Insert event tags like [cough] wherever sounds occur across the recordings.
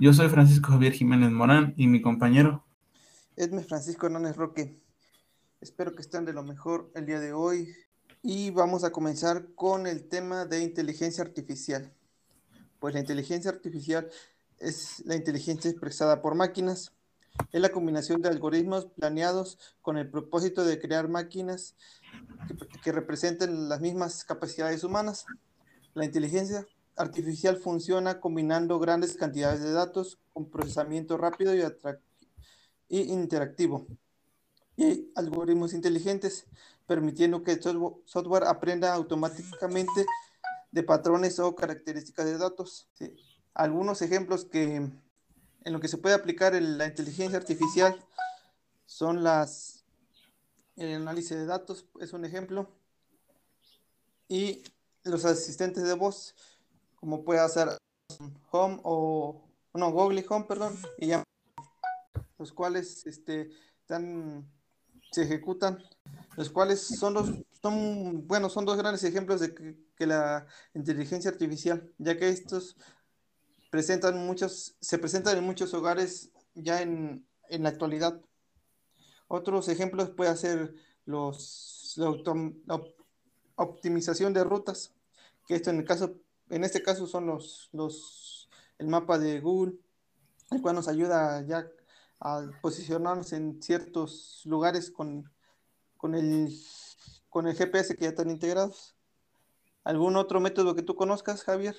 Yo soy Francisco Javier Jiménez Morán y mi compañero. Edme Francisco Hernández Roque. Espero que estén de lo mejor el día de hoy y vamos a comenzar con el tema de inteligencia artificial. Pues la inteligencia artificial es la inteligencia expresada por máquinas. Es la combinación de algoritmos planeados con el propósito de crear máquinas que, que representen las mismas capacidades humanas. La inteligencia artificial funciona combinando grandes cantidades de datos con procesamiento rápido y, interactivo y algoritmos inteligentes, permitiendo que el software aprenda automáticamente de patrones o características de datos. Algunos ejemplos que en lo que se puede aplicar la inteligencia artificial son las el análisis de datos es un ejemplo y los asistentes de voz como puede hacer Home o no Google Home perdón y ya los cuales este están se ejecutan los cuales son los son bueno son dos grandes ejemplos de que, la inteligencia artificial ya que estos presentan muchos, se presentan en muchos hogares ya en, en la actualidad. Otros ejemplos puede ser los, la, optimización de rutas, que esto en el caso, en este caso son los, los, el mapa de Google, el cual nos ayuda ya a posicionarnos en ciertos lugares con, con, el, con el GPS que ya están integrados. ¿Algún otro método que tú conozcas, Javier?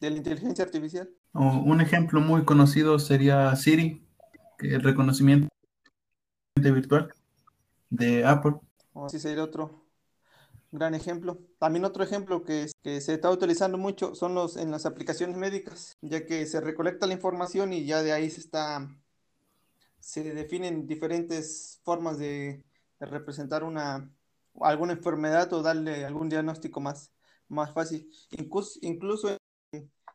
de la inteligencia artificial. un ejemplo muy conocido sería Siri, que es el reconocimiento virtual de Apple. O sí sería otro gran ejemplo. También otro ejemplo que, se está utilizando mucho son los en las aplicaciones médicas, ya que se recolecta la información y ya de ahí se está se definen diferentes formas de, de representar una alguna enfermedad o darle algún diagnóstico más, más fácil. Incluso, incluso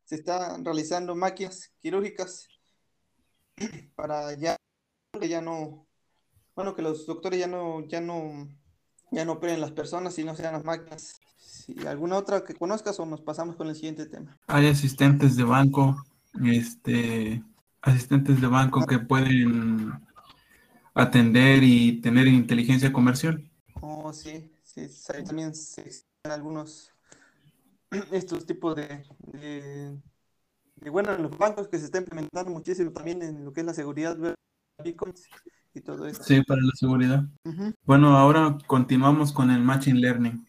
se están realizando máquinas quirúrgicas [clears throat] para ya que ya no bueno que los doctores ya no ya no ya no operen las personas sino sean las máquinas. Si alguna otra que conozcas o nos pasamos con el siguiente tema. Hay asistentes de banco este asistentes de banco que pueden atender y tener inteligencia comercial. Oh sí sí también existen algunos [clears throat] estos tipos de, de, bueno, en los bancos que se está implementando muchísimo también en lo que es la seguridad bitcoins y todo eso. Sí, para la seguridad. Bueno, ahora continuamos con el Machine Learning.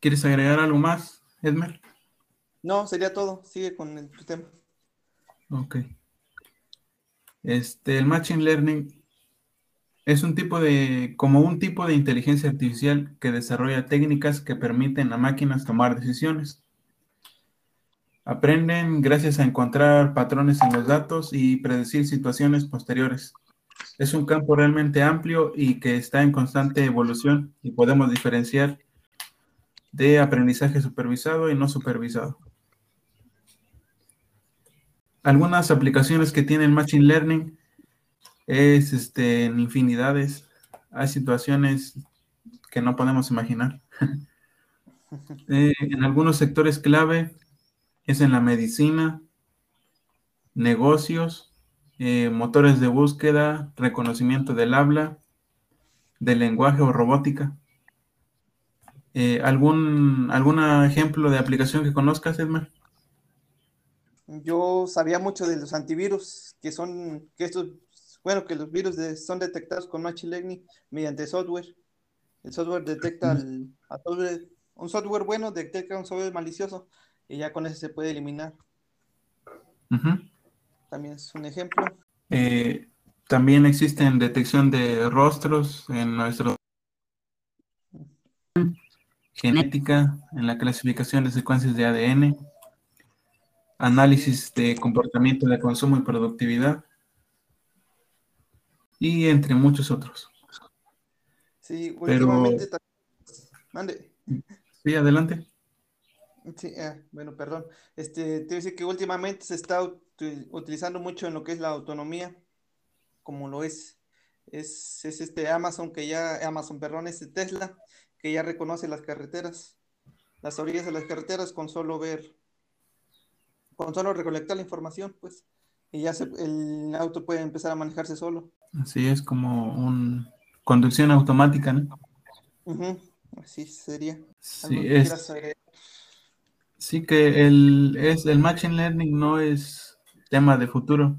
¿Quieres agregar algo más, Edmer? No, sería todo. Sigue con el tema. Ok. Este, el Machine Learning es un tipo de, como un tipo de inteligencia artificial que desarrolla técnicas que permiten a máquinas tomar decisiones. Aprenden gracias a encontrar patrones en los datos y predecir situaciones posteriores. Es un campo realmente amplio y que está en constante evolución y podemos diferenciar de aprendizaje supervisado y no supervisado. Algunas aplicaciones que tiene el Machine Learning es este, en infinidades. Hay situaciones que no podemos imaginar. [laughs] Eh, en algunos sectores clave es en la medicina, negocios, eh, motores de búsqueda, reconocimiento del habla, del lenguaje o robótica. Eh, ¿algún, ¿Algún ejemplo de aplicación que conozcas, Edmar? Yo sabía mucho de los antivirus, que son, que estos, bueno, que los virus son detectados con Machine Learning mediante software. El software detecta un software bueno detecta un software malicioso y ya con eso se puede eliminar. También es un ejemplo. Eh, también existen detección de rostros en nuestro genética, en la clasificación de secuencias de ADN, análisis de comportamiento de consumo y productividad, y entre muchos otros. Sí, últimamente también. Sí, adelante. Sí, ah, bueno, perdón. Este, te decir que últimamente se está utilizando mucho en lo que es la autonomía, como lo es, es, es este Amazon que ya, Amazon, perdón, este Tesla, que ya reconoce las carreteras, las orillas de las carreteras con solo ver, con solo recolectar la información, pues, y ya el auto puede empezar a manejarse solo. Así es como un conducción automática, ¿no? Así sería. Sí, es, sí que el, es, el Machine Learning no es tema de futuro.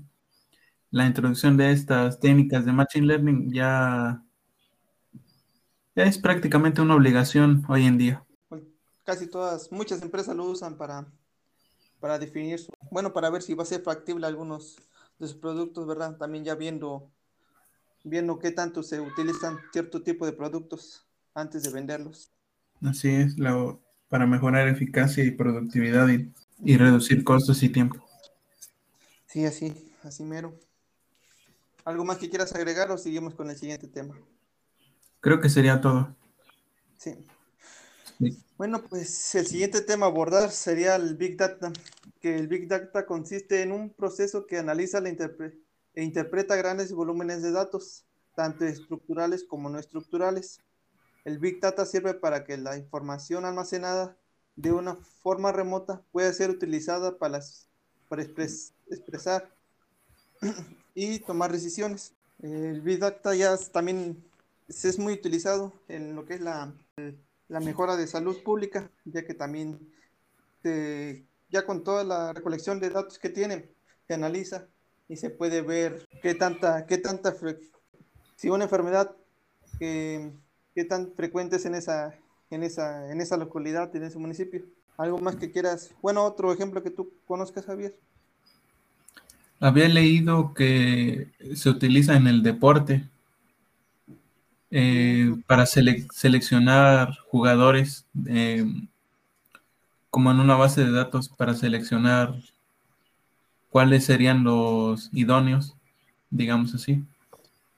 La introducción de estas técnicas de Machine Learning ya, ya es prácticamente una obligación hoy en día. Pues, casi todas, muchas empresas lo usan para, para definir, su, bueno, para ver si va a ser factible algunos de sus productos, ¿verdad? También ya viendo, viendo qué tanto se utilizan cierto tipo de productos antes de venderlos. Así es, para mejorar eficacia y productividad y, reducir costos y tiempo. Sí, así, así mero. ¿Algo más que quieras agregar o seguimos con el siguiente tema? Creo que sería todo. Sí. Bueno, pues el siguiente tema a abordar sería el Big Data, que el Big Data consiste en un proceso que analiza la e interpreta grandes volúmenes de datos, tanto estructurales como no estructurales, el Big Data sirve para que la información almacenada de una forma remota pueda ser utilizada para, expresar [clears throat] y tomar decisiones. El Big Data ya también es muy utilizado en lo que es la, mejora de salud pública, ya que también ya con toda la recolección de datos que tiene, se analiza y se puede ver qué tanta, qué tanta, si una enfermedad qué tan frecuentes en esa, en esa, en esa localidad, en ese municipio. ¿Algo más que quieras? Bueno, otro ejemplo que tú conozcas, Javier. Había leído que se utiliza en el deporte eh, para seleccionar jugadores, eh, como en una base de datos para seleccionar cuáles serían los idóneos, digamos así.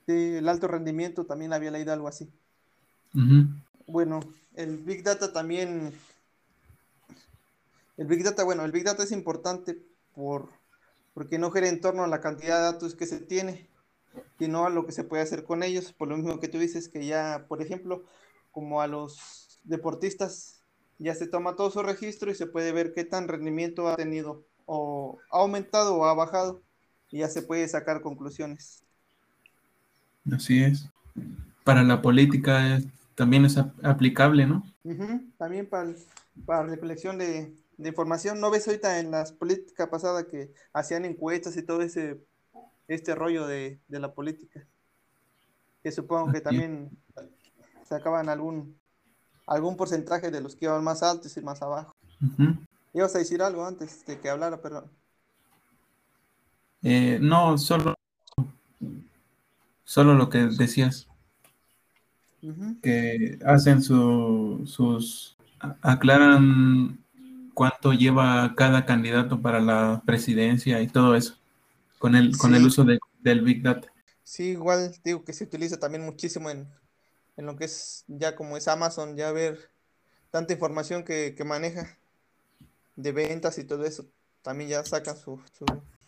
Sí, el alto rendimiento también había leído algo así. Bueno, el Big Data también. El Big Data, bueno, el Big Data es importante por, porque no gira en torno a la cantidad de datos que se tiene, sino a lo que se puede hacer con ellos. Por lo mismo que tú dices, que ya, por ejemplo, como a los deportistas, ya se toma todo su registro y se puede ver qué tan rendimiento ha tenido, o ha aumentado o ha bajado, y ya se puede sacar conclusiones. Así es. Para la política también es aplicable, ¿no? También para, para recolección de, información. ¿No ves ahorita en las políticas pasadas que hacían encuestas y todo ese este rollo de, la política? Que supongo que también sacaban algún algún porcentaje de los que iban más altos y más abajo. ¿Ibas a decir algo antes de que hablara, perdón? Eh, no, solo, solo lo que decías que hacen sus, aclaran cuánto lleva cada candidato para la presidencia y todo eso, con el, con el uso del Big Data. Sí, igual digo que se utiliza también muchísimo en, lo que es ya como es Amazon, ya ver tanta información que, maneja de ventas y todo eso. También ya sacan su,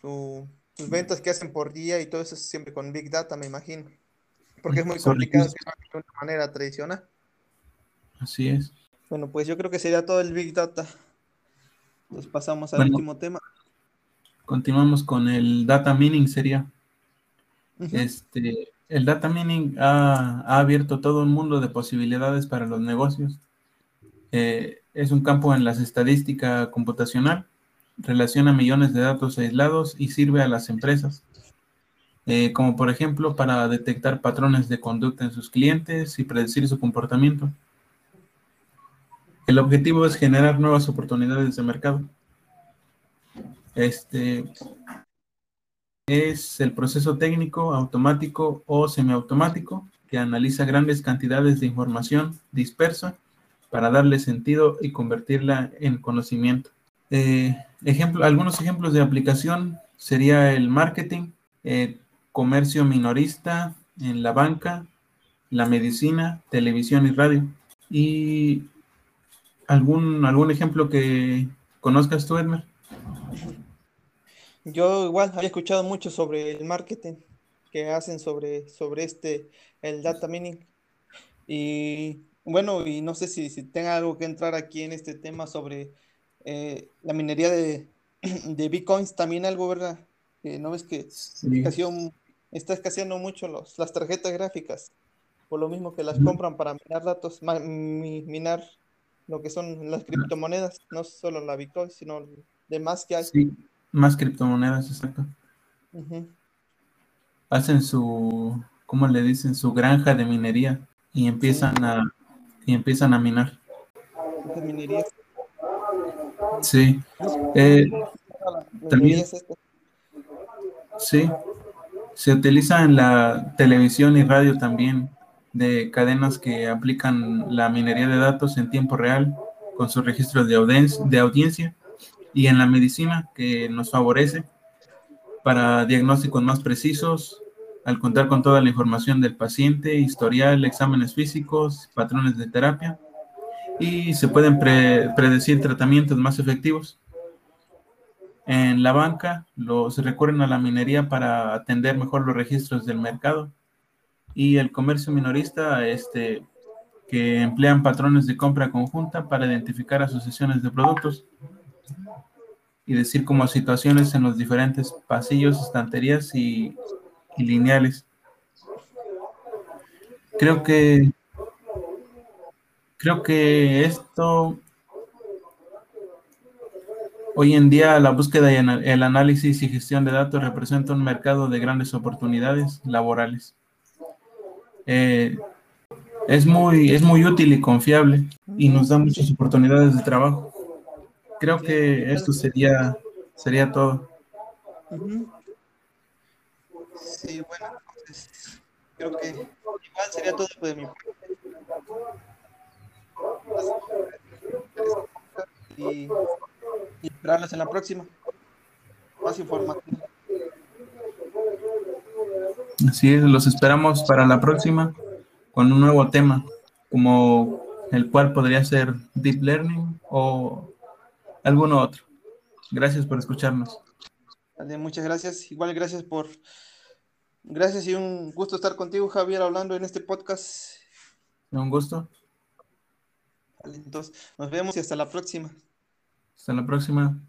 sus ventas que hacen por día y todo eso siempre con Big Data, me imagino porque es muy complicado de una manera tradicional. Así es. Bueno, pues yo creo que sería todo el Big Data. Nos pasamos al último tema. Continuamos con el data mining, sería. Este, el data mining ha, abierto todo un mundo de posibilidades para los negocios. Eh, es un campo en las estadísticas computacional, relaciona millones de datos aislados y sirve a las empresas eh, como por ejemplo para detectar patrones de conducta en sus clientes y predecir su comportamiento. El objetivo es generar nuevas oportunidades de mercado. Este es el proceso técnico, automático o semiautomático que analiza grandes cantidades de información dispersa para darle sentido y convertirla en conocimiento. Eh, ejemplo, algunos ejemplos de aplicación sería el marketing, eh, comercio minorista, en la banca, la medicina, televisión y radio. ¿Y algún, algún ejemplo que conozcas tú, Edmer? Yo igual había escuchado mucho sobre el marketing que hacen sobre, sobre este, el data mining. Y bueno, y no sé si, si tenga algo que entrar aquí en este tema sobre eh, la minería de, [clears throat] de bitcoins, también algo, ¿verdad? no ves que está escaseando mucho los, las tarjetas gráficas, por lo mismo que las compran para minar datos, minar lo que son las criptomonedas, no solo la Bitcoin, sino demás que hay. Sí, más criptomonedas, exacto. Hacen su, ¿cómo le dicen? Su granja de minería y empiezan a y empiezan a minar. minería. Sí. Eh, también. Sí. Se utiliza en la televisión y radio también de cadenas que aplican la minería de datos en tiempo real con sus registros de, audiencia, y en la medicina que nos favorece para diagnósticos más precisos al contar con toda la información del paciente, historial, exámenes físicos, patrones de terapia y se pueden predecir tratamientos más efectivos. En la banca se recurren a la minería para atender mejor los registros del mercado y el comercio minorista este, que emplean patrones de compra conjunta para identificar asociaciones de productos y decir como situaciones en los diferentes pasillos, estanterías y, y lineales. Creo que creo que esto hoy en día la búsqueda y el análisis y gestión de datos representa un mercado de grandes oportunidades laborales. Eh, es, muy, es muy útil y confiable y nos da muchas oportunidades de trabajo. Creo que esto sería, sería todo. Sí, bueno, entonces creo que igual sería todo de mi y esperarlos en la próxima. Más información. Así es, los esperamos para la próxima con un nuevo tema, como el cual podría ser Deep Learning o alguno otro. Gracias por escucharnos. muchas gracias. Igual gracias por... Gracias y un gusto estar contigo, Javier, hablando en este podcast. Un gusto. entonces, nos vemos y hasta la próxima. Hasta la próxima.